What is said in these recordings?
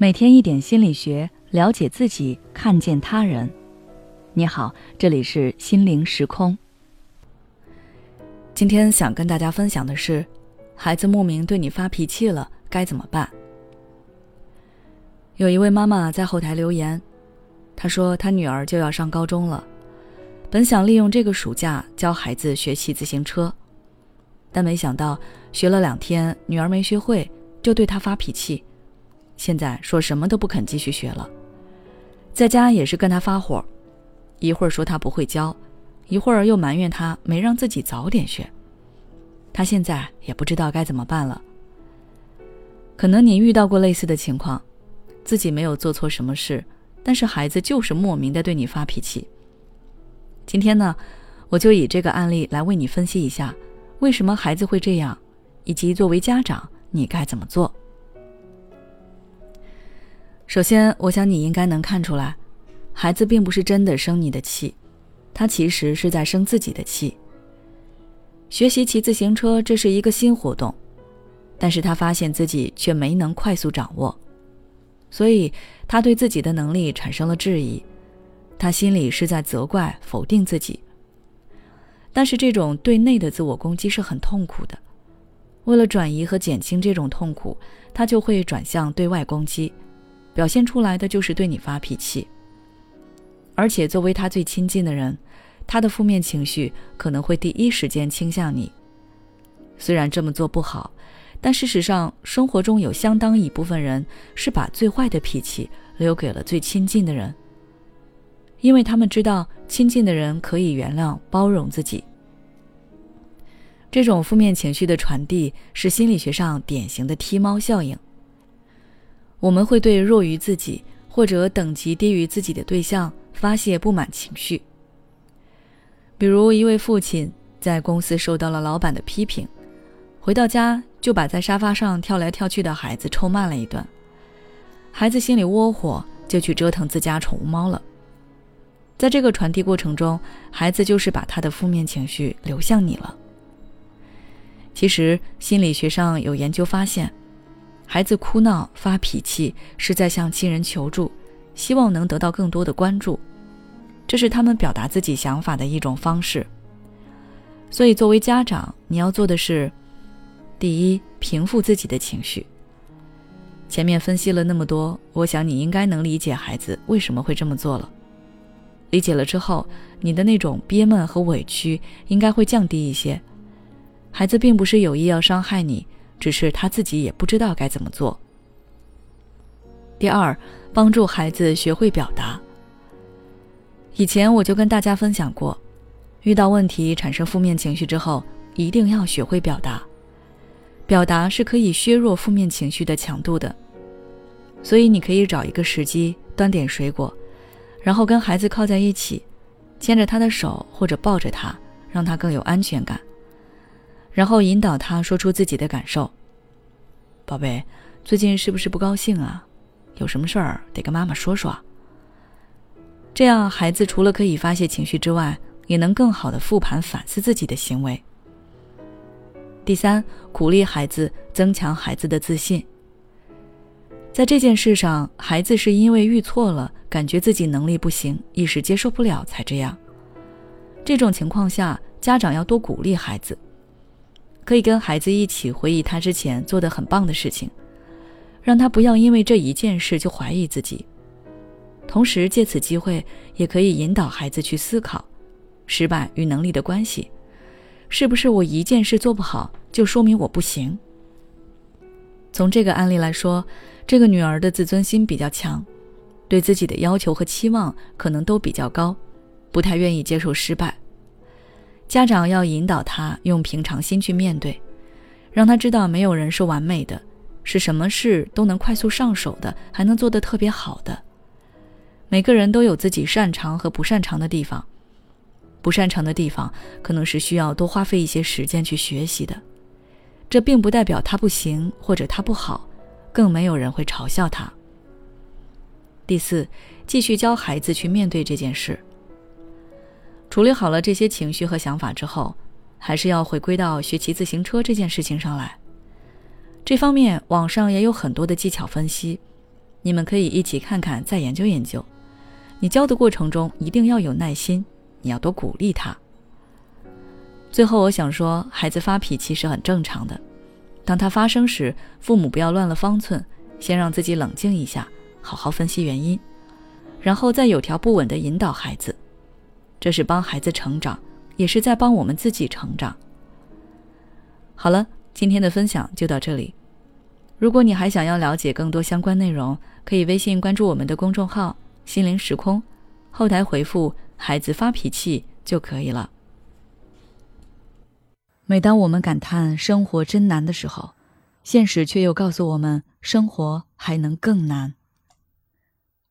每天一点心理学，了解自己，看见他人。你好，这里是心灵时空。今天想跟大家分享的是，孩子莫名对你发脾气了，该怎么办？有一位妈妈在后台留言，她说她女儿就要上高中了，本想利用这个暑假教孩子学骑自行车，但没想到学了两天，女儿没学会，就对她发脾气。现在说什么都不肯继续学了，在家也是跟他发火，一会儿说他不会教，一会儿又埋怨他没让自己早点学。他现在也不知道该怎么办了。可能你遇到过类似的情况，自己没有做错什么事，但是孩子就是莫名的对你发脾气。今天呢，我就以这个案例来为你分析一下，为什么孩子会这样，以及作为家长你该怎么做。首先，我想你应该能看出来，孩子并不是真的生你的气，他其实是在生自己的气。学习骑自行车，这是一个新活动，但是他发现自己却没能快速掌握，所以他对自己的能力产生了质疑，他心里是在责怪、否定自己。但是这种对内的自我攻击是很痛苦的，为了转移和减轻这种痛苦，他就会转向对外攻击。表现出来的就是对你发脾气，而且作为他最亲近的人，他的负面情绪可能会第一时间倾向你。虽然这么做不好，但事实上，生活中有相当一部分人是把最坏的脾气留给了最亲近的人，因为他们知道亲近的人可以原谅、包容自己。这种负面情绪的传递是心理学上典型的踢猫效应。我们会对弱于自己或者等级低于自己的对象发泄不满情绪。比如，一位父亲在公司受到了老板的批评，回到家就把在沙发上跳来跳去的孩子臭骂了一顿。孩子心里窝火，就去折腾自家宠物猫了。在这个传递过程中，孩子就是把他的负面情绪流向你了。其实，心理学上有研究发现。孩子哭闹发脾气是在向亲人求助，希望能得到更多的关注，这是他们表达自己想法的一种方式。所以，作为家长，你要做的是：第一，平复自己的情绪。前面分析了那么多，我想你应该能理解孩子为什么会这么做了。理解了之后，你的那种憋闷和委屈应该会降低一些。孩子并不是有意要伤害你。只是他自己也不知道该怎么做。第二，帮助孩子学会表达。以前我就跟大家分享过，遇到问题产生负面情绪之后，一定要学会表达。表达是可以削弱负面情绪的强度的。所以你可以找一个时机，端点水果，然后跟孩子靠在一起，牵着他的手或者抱着他，让他更有安全感。然后引导他说出自己的感受。宝贝，最近是不是不高兴啊？有什么事儿得跟妈妈说说。这样，孩子除了可以发泄情绪之外，也能更好的复盘反思自己的行为。第三，鼓励孩子，增强孩子的自信。在这件事上，孩子是因为遇错了，感觉自己能力不行，一时接受不了才这样。这种情况下，家长要多鼓励孩子。可以跟孩子一起回忆他之前做的很棒的事情，让他不要因为这一件事就怀疑自己。同时借此机会，也可以引导孩子去思考，失败与能力的关系，是不是我一件事做不好就说明我不行？从这个案例来说，这个女儿的自尊心比较强，对自己的要求和期望可能都比较高，不太愿意接受失败。家长要引导他用平常心去面对，让他知道没有人是完美的，是什么事都能快速上手的，还能做得特别好的。每个人都有自己擅长和不擅长的地方，不擅长的地方可能是需要多花费一些时间去学习的。这并不代表他不行或者他不好，更没有人会嘲笑他。第四，继续教孩子去面对这件事。处理好了这些情绪和想法之后，还是要回归到学骑自行车这件事情上来。这方面网上也有很多的技巧分析，你们可以一起看看，再研究研究。你教的过程中一定要有耐心，你要多鼓励他。最后，我想说，孩子发脾气是很正常的。当他发生时，父母不要乱了方寸，先让自己冷静一下，好好分析原因，然后再有条不紊地引导孩子。这是帮孩子成长，也是在帮我们自己成长。好了，今天的分享就到这里。如果你还想要了解更多相关内容，可以微信关注我们的公众号“心灵时空”，后台回复“孩子发脾气”就可以了。每当我们感叹生活真难的时候，现实却又告诉我们，生活还能更难。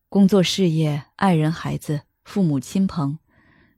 工作、事业、爱人、孩子、父母亲朋。